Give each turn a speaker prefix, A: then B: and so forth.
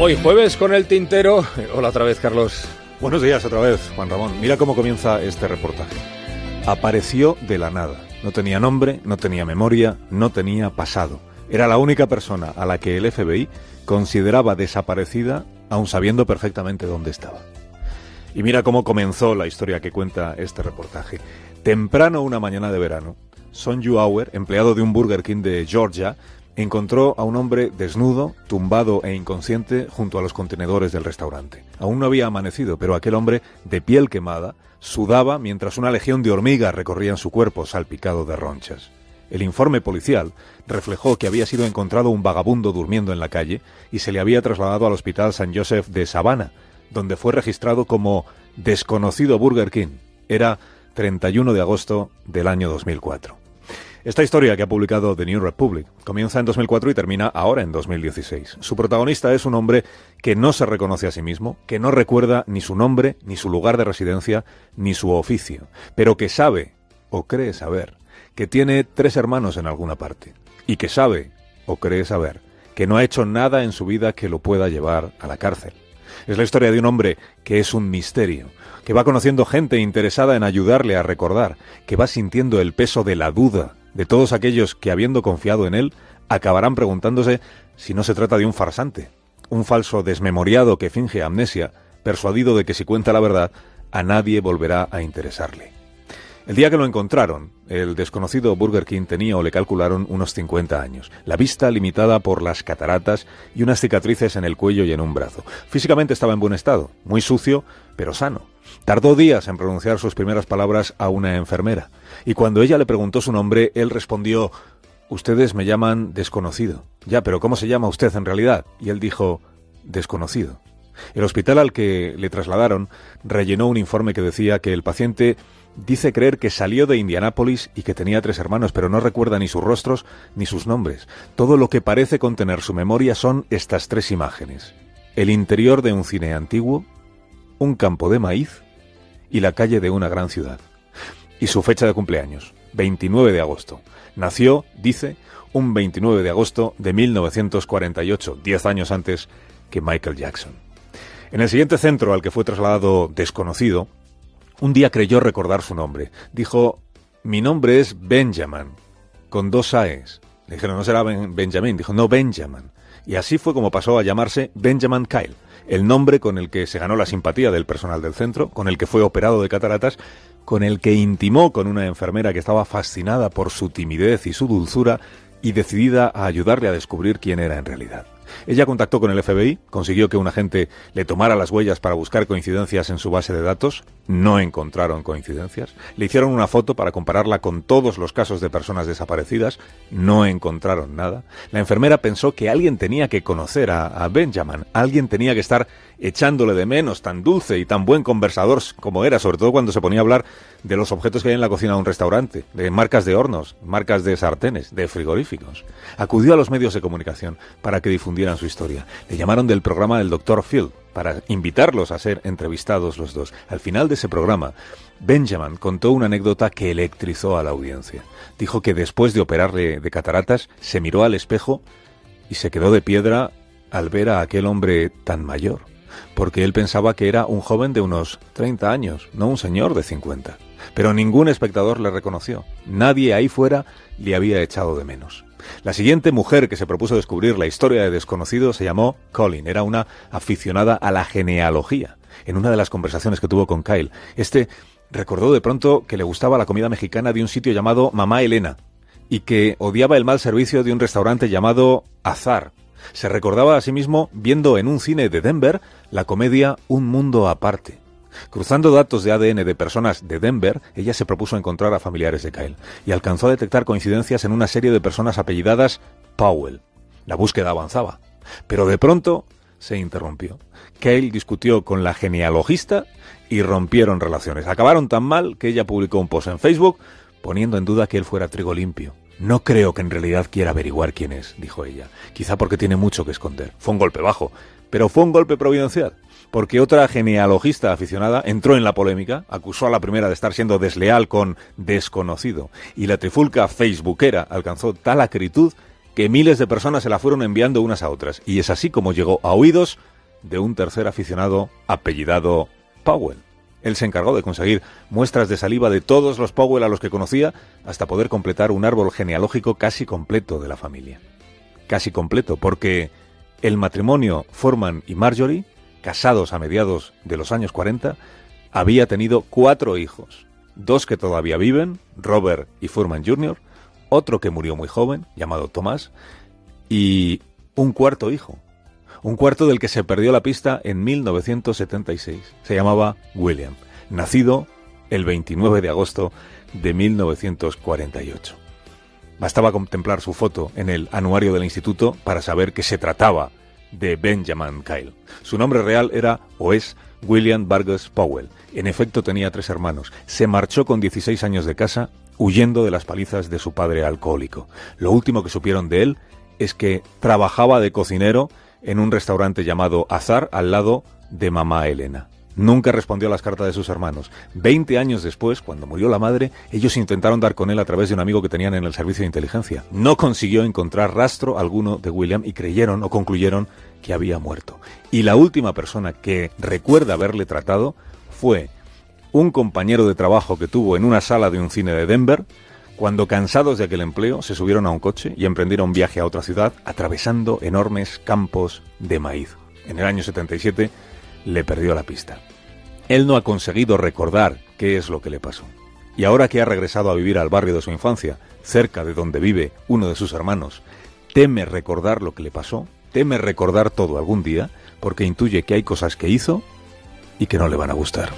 A: Hoy jueves con el tintero. Hola otra vez, Carlos.
B: Buenos días otra vez, Juan Ramón. Mira cómo comienza este reportaje. Apareció de la nada. No tenía nombre, no tenía memoria, no tenía pasado. Era la única persona a la que el FBI consideraba desaparecida, aun sabiendo perfectamente dónde estaba. Y mira cómo comenzó la historia que cuenta este reportaje. Temprano una mañana de verano, Sonju Auer, empleado de un Burger King de Georgia, encontró a un hombre desnudo, tumbado e inconsciente junto a los contenedores del restaurante. Aún no había amanecido, pero aquel hombre, de piel quemada, sudaba mientras una legión de hormigas recorrían su cuerpo salpicado de ronchas. El informe policial reflejó que había sido encontrado un vagabundo durmiendo en la calle y se le había trasladado al Hospital San Joseph de Savannah, donde fue registrado como desconocido Burger King. Era 31 de agosto del año 2004. Esta historia que ha publicado The New Republic comienza en 2004 y termina ahora en 2016. Su protagonista es un hombre que no se reconoce a sí mismo, que no recuerda ni su nombre, ni su lugar de residencia, ni su oficio, pero que sabe, o cree saber, que tiene tres hermanos en alguna parte, y que sabe, o cree saber, que no ha hecho nada en su vida que lo pueda llevar a la cárcel. Es la historia de un hombre que es un misterio, que va conociendo gente interesada en ayudarle a recordar, que va sintiendo el peso de la duda de todos aquellos que, habiendo confiado en él, acabarán preguntándose si no se trata de un farsante, un falso desmemoriado que finge amnesia, persuadido de que si cuenta la verdad, a nadie volverá a interesarle. El día que lo encontraron, el desconocido Burger King tenía o le calcularon unos 50 años, la vista limitada por las cataratas y unas cicatrices en el cuello y en un brazo. Físicamente estaba en buen estado, muy sucio, pero sano. Tardó días en pronunciar sus primeras palabras a una enfermera, y cuando ella le preguntó su nombre, él respondió Ustedes me llaman desconocido. Ya, pero ¿cómo se llama usted en realidad? Y él dijo desconocido. El hospital al que le trasladaron rellenó un informe que decía que el paciente dice creer que salió de Indianápolis y que tenía tres hermanos, pero no recuerda ni sus rostros ni sus nombres. Todo lo que parece contener su memoria son estas tres imágenes. El interior de un cine antiguo, un campo de maíz y la calle de una gran ciudad. Y su fecha de cumpleaños, 29 de agosto. Nació, dice, un 29 de agosto de 1948, diez años antes que Michael Jackson. En el siguiente centro al que fue trasladado desconocido, un día creyó recordar su nombre. Dijo, mi nombre es Benjamin, con dos A's. Le dijeron, no será Benjamin. Dijo, no, Benjamin. Y así fue como pasó a llamarse Benjamin Kyle, el nombre con el que se ganó la simpatía del personal del centro, con el que fue operado de cataratas, con el que intimó con una enfermera que estaba fascinada por su timidez y su dulzura y decidida a ayudarle a descubrir quién era en realidad. Ella contactó con el FBI, consiguió que un agente le tomara las huellas para buscar coincidencias en su base de datos, no encontraron coincidencias, le hicieron una foto para compararla con todos los casos de personas desaparecidas, no encontraron nada. La enfermera pensó que alguien tenía que conocer a, Benjamin, alguien tenía que estar echándole de menos, tan dulce y tan buen conversador como era, sobre todo cuando se ponía a hablar de los objetos que hay en la cocina de un restaurante, de marcas de hornos, marcas de sartenes, de frigoríficos. Acudió a los medios de comunicación para que difundieran su historia. Le llamaron del programa del Dr. Phil para invitarlos a ser entrevistados los dos. Al final de ese programa, Benjamin contó una anécdota que electrizó a la audiencia. Dijo que después de operarle de cataratas, se miró al espejo y se quedó de piedra al ver a aquel hombre tan mayor, porque él pensaba que era un joven de unos 30 años, no un señor de 50. Pero ningún espectador le reconoció. Nadie ahí fuera le había echado de menos. La siguiente mujer que se propuso descubrir la historia de desconocido se llamó Colin. Era una aficionada a la genealogía. En una de las conversaciones que tuvo con Kyle, este recordó de pronto que le gustaba la comida mexicana de un sitio llamado Mamá Elena y que odiaba el mal servicio de un restaurante llamado Azar. Se recordaba a sí mismo viendo en un cine de Denver la comedia Un Mundo Aparte. Cruzando datos de ADN de personas de Denver, ella se propuso encontrar a familiares de Kyle y alcanzó a detectar coincidencias en una serie de personas apellidadas Powell. La búsqueda avanzaba, pero de pronto se interrumpió. Kyle discutió con la genealogista y rompieron relaciones. Acabaron tan mal que ella publicó un post en Facebook poniendo en duda que él fuera trigo limpio. No creo que en realidad quiera averiguar quién es, dijo ella, quizá porque tiene mucho que esconder. Fue un golpe bajo, pero fue un golpe providencial porque otra genealogista aficionada entró en la polémica, acusó a la primera de estar siendo desleal con desconocido, y la trifulca facebookera alcanzó tal acritud que miles de personas se la fueron enviando unas a otras. Y es así como llegó a oídos de un tercer aficionado apellidado Powell. Él se encargó de conseguir muestras de saliva de todos los Powell a los que conocía hasta poder completar un árbol genealógico casi completo de la familia. Casi completo, porque el matrimonio Foreman y Marjorie, casados a mediados de los años 40, había tenido cuatro hijos. Dos que todavía viven, Robert y Foreman Jr., otro que murió muy joven, llamado Tomás, y un cuarto hijo, un cuarto del que se perdió la pista en 1976. Se llamaba William, nacido el 29 de agosto de 1948. Bastaba contemplar su foto en el anuario del instituto para saber que se trataba de Benjamin Kyle. Su nombre real era o es William Vargas Powell. En efecto tenía tres hermanos. Se marchó con 16 años de casa huyendo de las palizas de su padre alcohólico. Lo último que supieron de él es que trabajaba de cocinero en un restaurante llamado Azar al lado de mamá Elena. Nunca respondió a las cartas de sus hermanos. Veinte años después, cuando murió la madre, ellos intentaron dar con él a través de un amigo que tenían en el servicio de inteligencia. No consiguió encontrar rastro alguno de William y creyeron o concluyeron que había muerto. Y la última persona que recuerda haberle tratado fue un compañero de trabajo que tuvo en una sala de un cine de Denver, cuando cansados de aquel empleo se subieron a un coche y emprendieron viaje a otra ciudad atravesando enormes campos de maíz. En el año 77 le perdió la pista. Él no ha conseguido recordar qué es lo que le pasó. Y ahora que ha regresado a vivir al barrio de su infancia, cerca de donde vive uno de sus hermanos, teme recordar lo que le pasó, teme recordar todo algún día, porque intuye que hay cosas que hizo y que no le van a gustar.